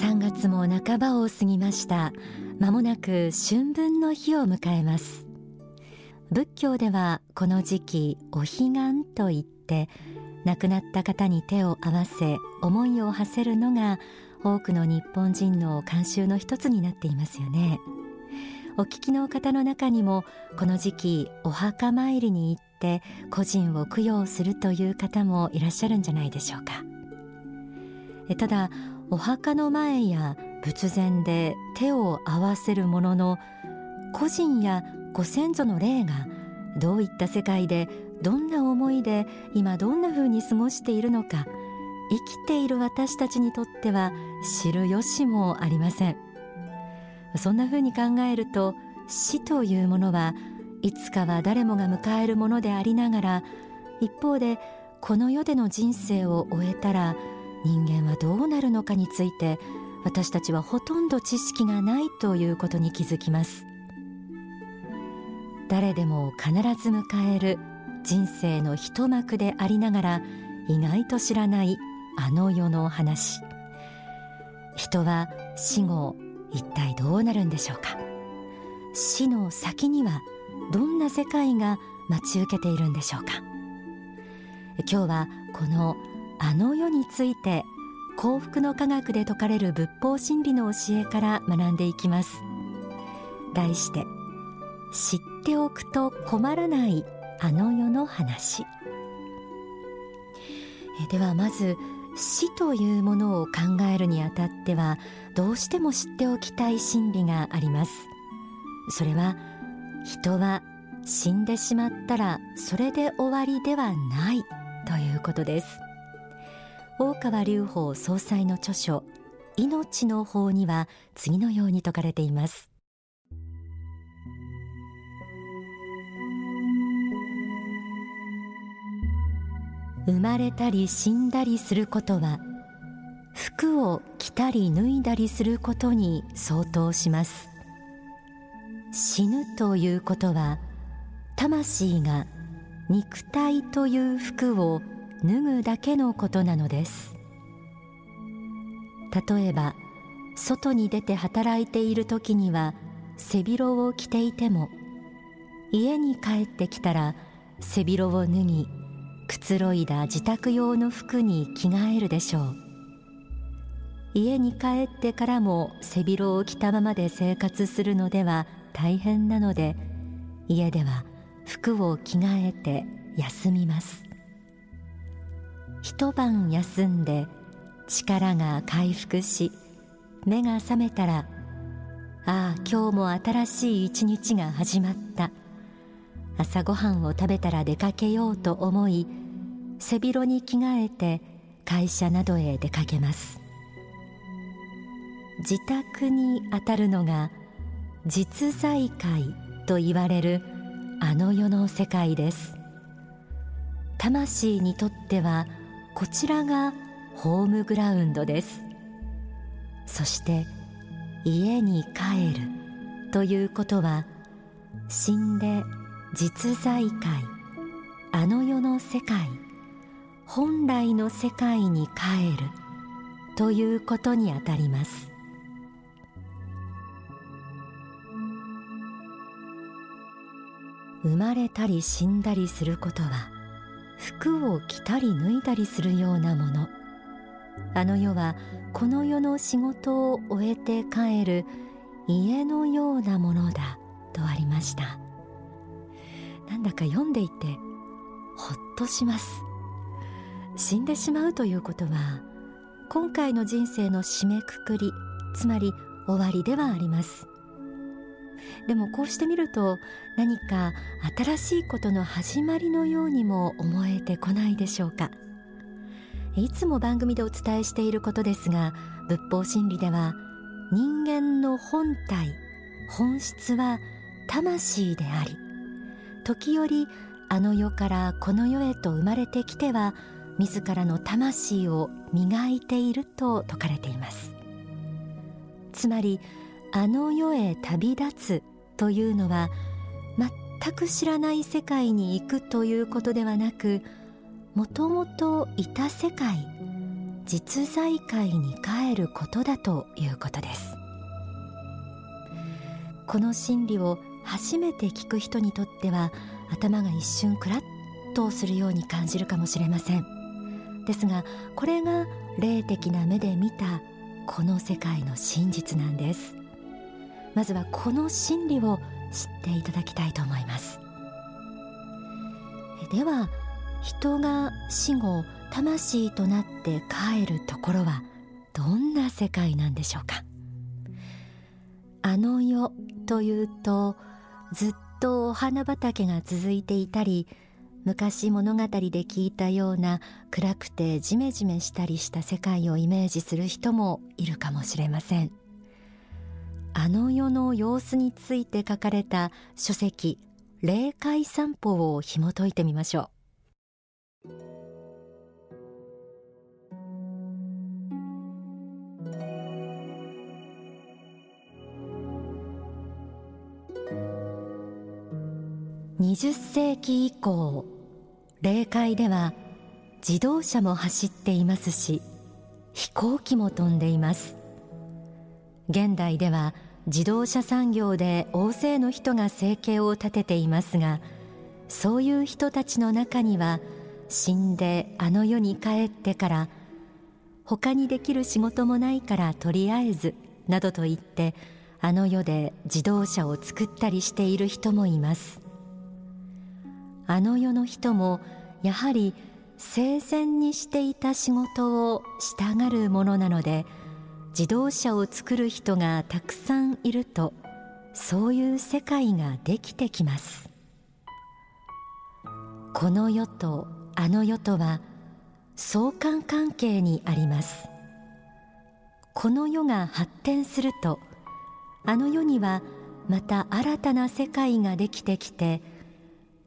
3月も半ばを過ぎました。まもなく春分の日を迎えます。仏教ではこの時期お彼岸と言って亡くなった方に手を合わせ思いを馳せるのが多くの日本人の慣習の一つになっていますよね。お聞きの方の中にもこの時期お墓参りに行って個人を供養するという方もいらっしゃるんじゃないでしょうか。ただお墓の前や仏前で手を合わせるものの個人やご先祖の霊がどういった世界でどんな思いで今どんな風に過ごしているのか生きている私たちにとっては知る由もありません。そんな風に考えると死というものはいつかは誰もが迎えるものでありながら一方でこの世での人生を終えたら人間はどうなるのかについて私たちはほとんど知識がないということに気づきます。誰でも必ず迎える人生の一幕でありながら意外と知らないあの世の話。人は死後一体どうなるんでしょうか？死の先にはどんな世界が待ち受けているんでしょうか？今日はこのあの世について幸福の科学で説かれる仏法真理の教えから学んでいきます。題して知っておくと困らないあの世の話。ではまず死というものを考えるにあたってはどうしても知っておきたい真理があります。それは人は死んでしまったらそれで終わりではないということです。大川隆法総裁の著書命の法には次のように説かれています。生まれたり死んだりすることは服を着たり脱いだりすることに相当します。死ぬということは魂が肉体という服を脱ぐだけのことなのです。例えば外に出て働いている時には背広を着ていても家に帰ってきたら背広を脱ぎくつろいだ自宅用の服に着替えるでしょう。家に帰ってからも背広を着たままで生活するのでは大変なので家では服を着替えて休みます。一晩休んで力が回復し目が覚めたらああ今日も新しい一日が始まった。朝ごはんを食べたら出かけようと思い背広に着替えて会社などへ出かけます。自宅にあたるのが実在界と言われるあの世の世界です。魂にとってはこちらがホームグラウンドです。そして家に帰るということは死んで実在界あの世の世界本来の世界に帰るということにあたります。生まれたり死んだりすることは服を着たり脱いだりするようなもの。あの世はこの世の仕事を終えて帰る家のようなものだとありました。なんだか読んでいてほっとします。死んでしまうということは今回の人生の締めくくりつまり終わりではあります。でもこうしてみると何か新しいことの始まりのようにも思えてこないでしょうか。いつも番組でお伝えしていることですが仏法真理では人間の本体本質は魂であり時折あの世からこの世へと生まれてきては自らの魂を磨いていると説かれています。つまりあの世へ旅立つというのは全く知らない世界に行くということではなくもともといた世界実在界に帰ることだということです。この真理を初めて聞く人にとっては頭が一瞬クラッとするように感じるかもしれません。ですがこれが霊的な目で見たこの世界の真実なんです。まずはこの真理を知っていただきたいと思います。では人が死後魂となって帰るところはどんな世界なんでしょうか？あの世というとずっとお花畑が続いていたり昔物語で聞いたような暗くてジメジメしたりした世界をイメージする人もいるかもしれません。あの世の様子について書かれた書籍霊界散歩を紐解いてみましょう。20世紀以降霊界では自動車も走っていますし飛行機も飛んでいます。現代では自動車産業で大勢の人が生計を立てていますがそういう人たちの中には死んであの世に帰ってから他にできる仕事もないからとりあえずなどと言ってあの世で自動車を作ったりしている人もいます。あの世の人もやはり生前にしていた仕事をしたがるものなので自動車を作る人がたくさんいるとそういう世界ができてきます。この世とあの世とは相関関係にあります。この世が発展するとあの世にはまた新たな世界ができてきて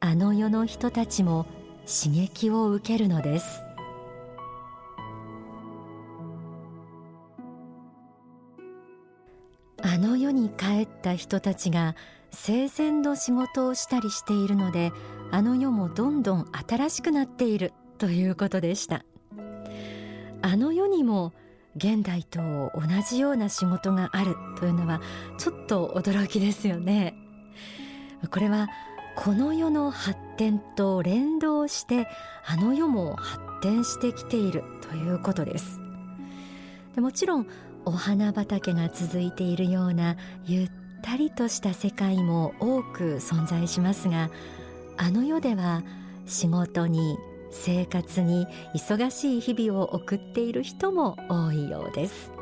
あの世の人たちも刺激を受けるのです。あの世に帰った人たちが生前の仕事をしたりしているのであの世もどんどん新しくなっているということでした。あの世にも現代と同じような仕事があるというのはちょっと驚きですよね。これはこの世の発展と連動してあの世も発展してきているということです。でもちろんお花畑が続いているようなゆったりとした世界も多く存在しますがあの世では仕事に生活に忙しい日々を送っている人も多いようです。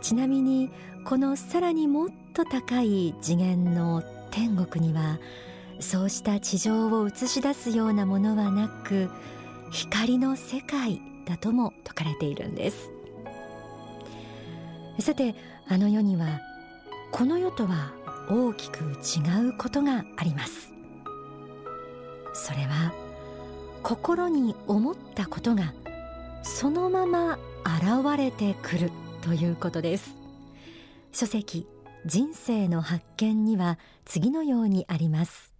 ちなみにこのさらにもっと高い次元の天国にはそうした地上を映し出すようなものはなく光の世界だとも説かれているんです。さてあの世にはこの世とは大きく違うことがあります。それは心に思ったことがそのまま現れてくるということです。書籍人生の発見には次のようにあります。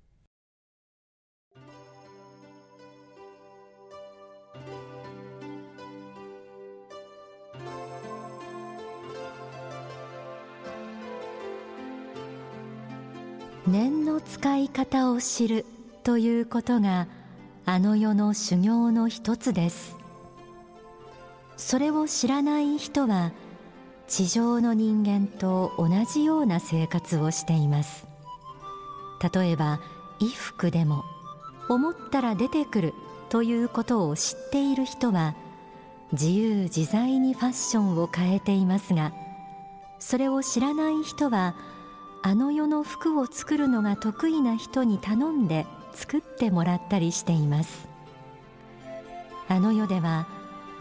念の使い方を知るということがあの世の修行の一つです。それを知らない人は地上の人間と同じような生活をしています。例えば衣服でも思ったら出てくるということを知っている人は自由自在にファッションを変えていますがそれを知らない人はあの世の服を作るのが得意な人に頼んで作ってもらったりしています。あの世では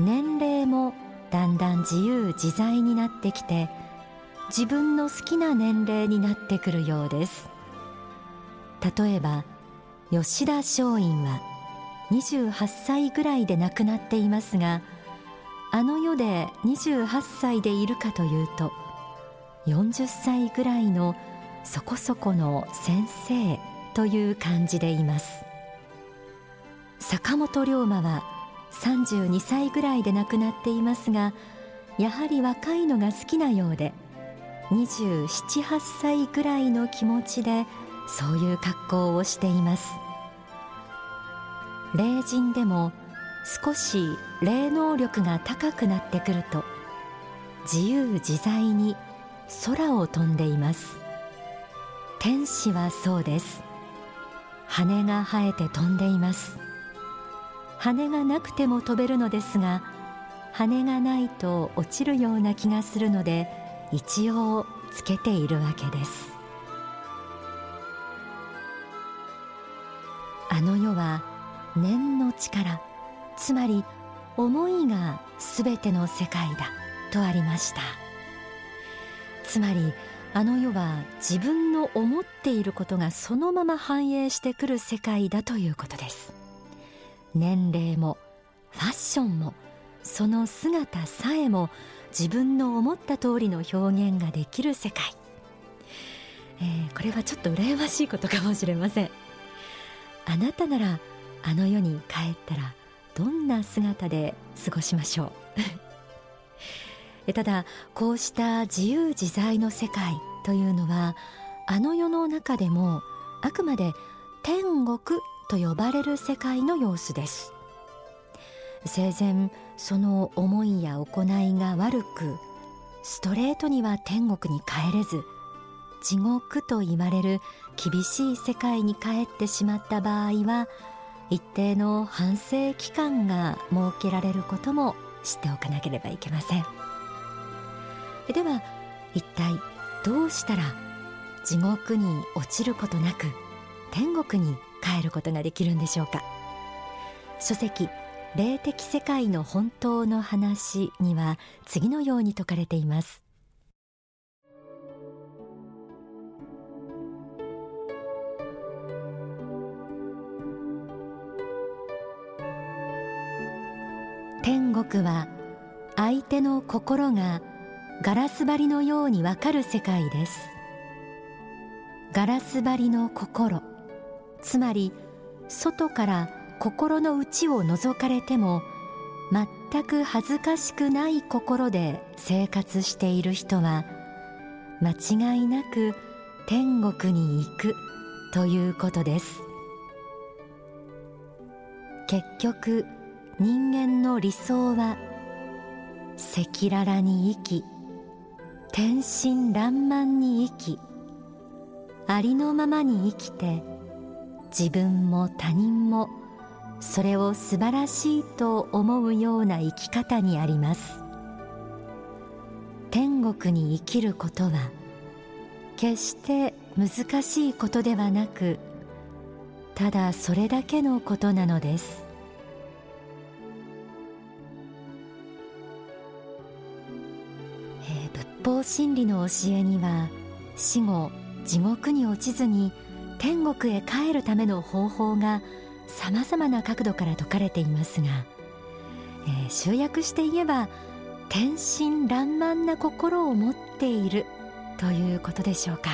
年齢もだんだん自由自在になってきて自分の好きな年齢になってくるようです。例えば吉田松陰は28歳ぐらいで亡くなっていますがあの世で28歳でいるかというと40歳ぐらいのそこそこの先生という感じでいます。坂本龍馬は32歳ぐらいで亡くなっていますがやはり若いのが好きなようで278歳ぐらいの気持ちでそういう格好をしています。霊人でも少し霊能力が高くなってくると自由自在に空を飛んでいます。天使はそうです。羽が生えて飛んでいます。羽がなくても飛べるのですが羽がないと落ちるような気がするので一応つけているわけです。あの世は念の力つまり思いがすべての世界だとありました。つまりあの世は自分の思っていることがそのまま反映してくる世界だということです。年齢もファッションもその姿さえも自分の思った通りの表現ができる世界、えー、これはちょっと羨ましいことかもしれません。あなたならあの世に帰ったらどんな姿で過ごしましょう？ただこうした自由自在の世界というのはあの世の中でもあくまで天国と呼ばれる世界の様子です。生前その思いや行いが悪くストレートには天国に帰れず地獄と言われる厳しい世界に帰ってしまった場合は一定の反省期間が設けられることも知っておかなければいけません。では一体どうしたら地獄に落ちることなく天国に帰ることができるんでしょうか？書籍霊的世界の本当の話には次のように説かれています。天国は相手の心がガラス張りのようにわかる世界です。ガラス張りの心。つまり外から心の内を覗かれても全く恥ずかしくない心で生活している人は間違いなく天国に行くということです。結局人間の理想は赤裸々に生き天真爛漫に生きありのままに生きて自分も他人もそれを素晴らしいと思うような生き方にあります。天国に生きることは決して難しいことではなくただそれだけのことなのです。仏法真理の教えには死後地獄に落ちずに天国へ帰るための方法がさまざまな角度から説かれていますが、えー、集約して言えば天真爛漫な心を持っているということでしょうか。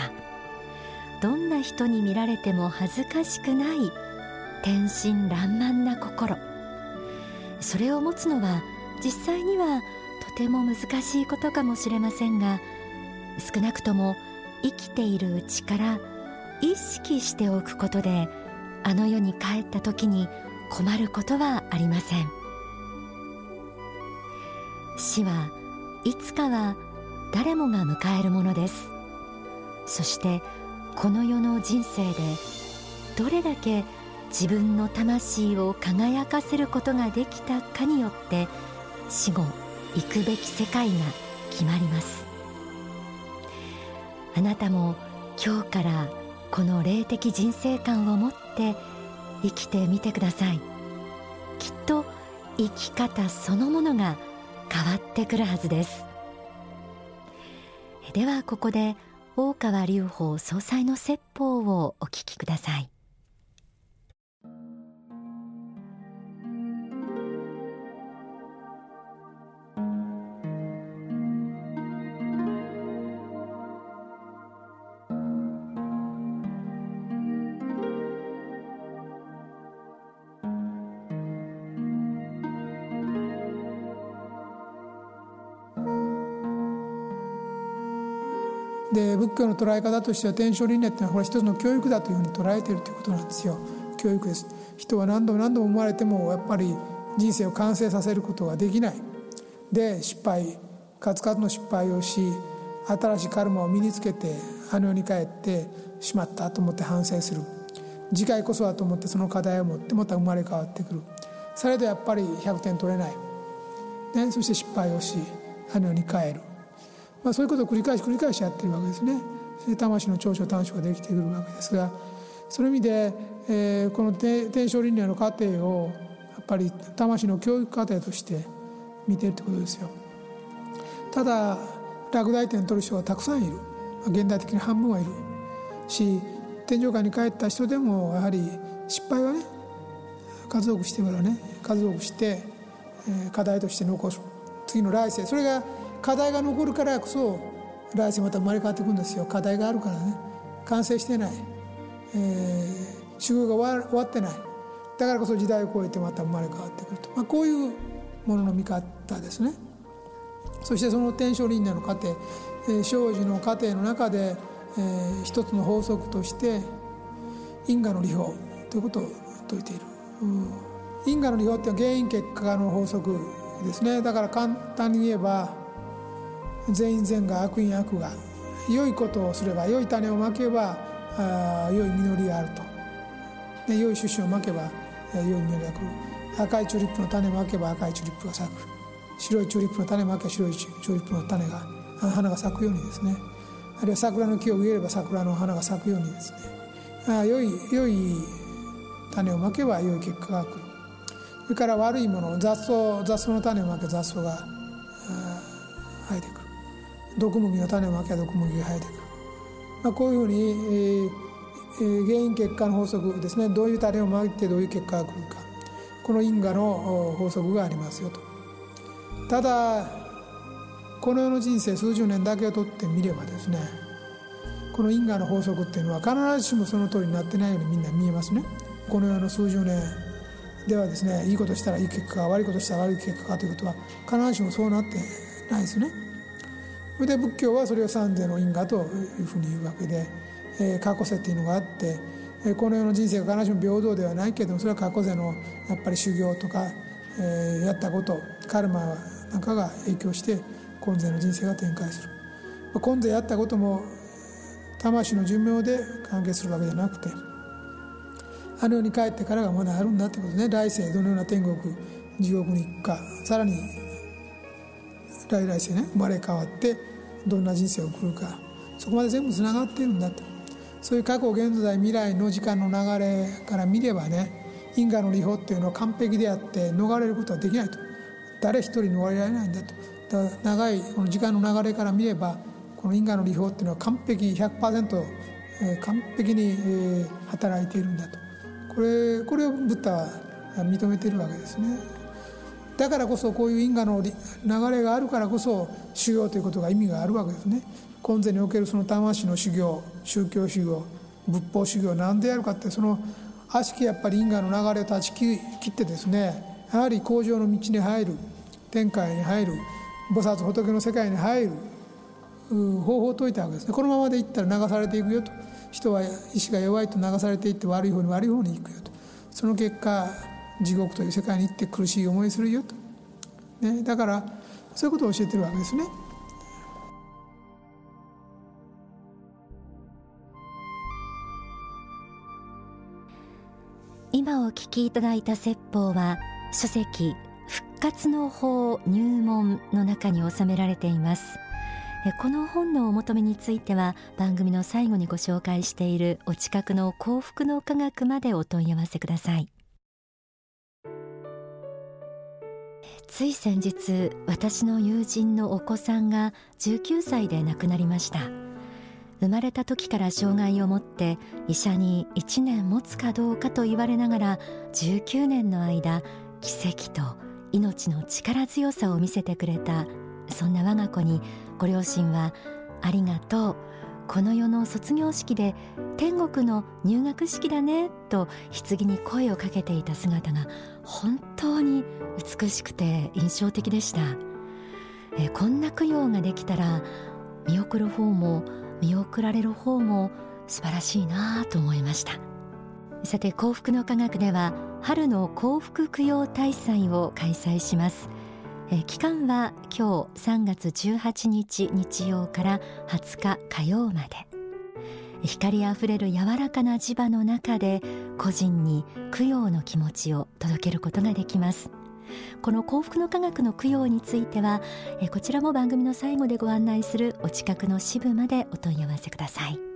どんな人に見られても恥ずかしくない天真爛漫な心。それを持つのは実際にはとても難しいことかもしれませんが少なくとも生きているうちから意識しておくことであの世に帰った時に困ることはありません。死はいつかは誰もが迎えるものです。そしてこの世の人生でどれだけ自分の魂を輝かせることができたかによって死後行くべき世界が決まります。あなたも今日からこの霊的人生観を持って生きてみてください。きっと生き方そのものが変わってくるはずです。ではここで大川隆法総裁の説法をお聞きください。で仏教の捉え方としては天正輪廻っていうのはこれ一つの教育だというふうに捉えているということなんですよ。教育です。人は何度も何度も生まれてもやっぱり人生を完成させることができない。で失敗数々の失敗をし新しいカルマを身につけてあの世に帰ってしまったと思って反省する。次回こそはと思ってその課題を持ってまた生まれ変わってくる。されどやっぱり100点取れない、ね、そして失敗をしあの世に帰る、まあ、そういうことを繰り返し繰り返しやってるわけですね。そして魂の長所短所ができてくるわけですがその意味で、えー、この天正輪廻の過程をやっぱり魂の教育過程として見てるってことですよ。ただ落第点取る人がたくさんいる。現代的に半分はいる。し天上界に帰った人でもやはり失敗はね数多くしてからね数多くして、え課題として残す。次の来世。それが課題が残るからこそ来世また生まれ変わっていくんですよ。課題があるからね。完成してない、えー、修行が終わってない。だからこそ時代を超えてまた生まれ変わってくると、まあ、こういうものの見方ですね。そしてその天正輪廻の過程、えー、生死の過程の中で、えー、一つの法則として因果の利法ということを説いている、因果の利法っていうのは原因結果の法則ですね。だから簡単に言えば善因善が悪因悪が良いことをすれば良い種をまけばあ良い実りがあると、ね、良い種子をまけば良い実りが来る。赤いチューリップの種をまけば赤いチューリップが咲く。白いチューリップの種をまけば白いチューリップの種が花が咲くようにですね。あるいは桜の木を植えれば桜の花が咲くようにですね。あ良い良い種をまけば良い結果が来る。それから悪いもの雑草雑草の種をまけば雑草が生えてくる。毒麦の種をまけば毒麦が生えてくる、まあ、こういうふうに、えーえー、原因結果の法則ですね。どういう種をまいてどういう結果が来るか。この因果の法則がありますよと。ただこの世の人生数十年だけをとってみればですね。この因果の法則っていうのは必ずしもその通りになってないようにみんな見えますね。この世の数十年ではですねいいことしたらいい結果悪いことしたら悪い結果かということは必ずしもそうなってないですね。それで仏教はそれを三世の因果というふうに言うわけで、えー、過去世っていうのがあって、えー、この世の人生が必ずしも平等ではないけれどもそれは過去世のやっぱり修行とか、えー、やったことカルマなんかが影響して今世の人生が展開する。今世やったことも魂の寿命で関係するわけじゃなくてあの世に帰ってからがまだあるんだってことね。来世どのような天国地獄に行くかさらに来来世ね生まれ変わってどんな人生を送るかそこまで全部つながっているんだとそういう過去現在未来の時間の流れから見ればね因果の利法っていうのは完璧であって逃れることはできないと。誰一人逃れられないんだと。だ長いこの時間の流れから見ればこの因果の利法っていうのは完璧100%、えー、完璧に、えー、働いているんだと。これこれをブッダは認めているわけですね。だからこそこういう因果の流れがあるからこそ修行ということが意味があるわけですね。今世におけるその魂の修行宗教修行仏法修行何でやるかってその悪しきやっぱり因果の流れを断ち切ってですねやはり向上の道に入る天界に入る菩薩仏の世界に入る方法を説いたわけですね。このままでいったら流されていくよと。人は意志が弱いと流されていって悪い方に悪い方に行くよと。その結果地獄という世界に行って苦しい思いするよと、ね、だからそういうことを教えてるわけですね。今お聞きいただいた説法は書籍復活の法入門の中に収められています。この本のお求めについては番組の最後にご紹介しているお近くの幸福の科学までお問い合わせください。つい先日私の友人のお子さんが19歳で亡くなりました。生まれた時から障害を持って医者に1年持つかどうかと言われながら19年の間奇跡と命の力強さを見せてくれたそんな我が子にご両親はありがとうこの世の卒業式で天国の入学式だねと棺に声をかけていた姿が本当に美しくて印象的でした。えこんな供養ができたら見送る方も見送られる方も素晴らしいなと思いました。さて幸福の科学では春の幸福供養大祭を開催します。え期間は今日3月18日日曜から20日火曜まで。光あふれる柔らかな磁場の中で個人に供養の気持ちを届けることができます。この幸福の科学の供養についてはこちらも番組の最後でご案内するお近くの支部までお問い合わせください。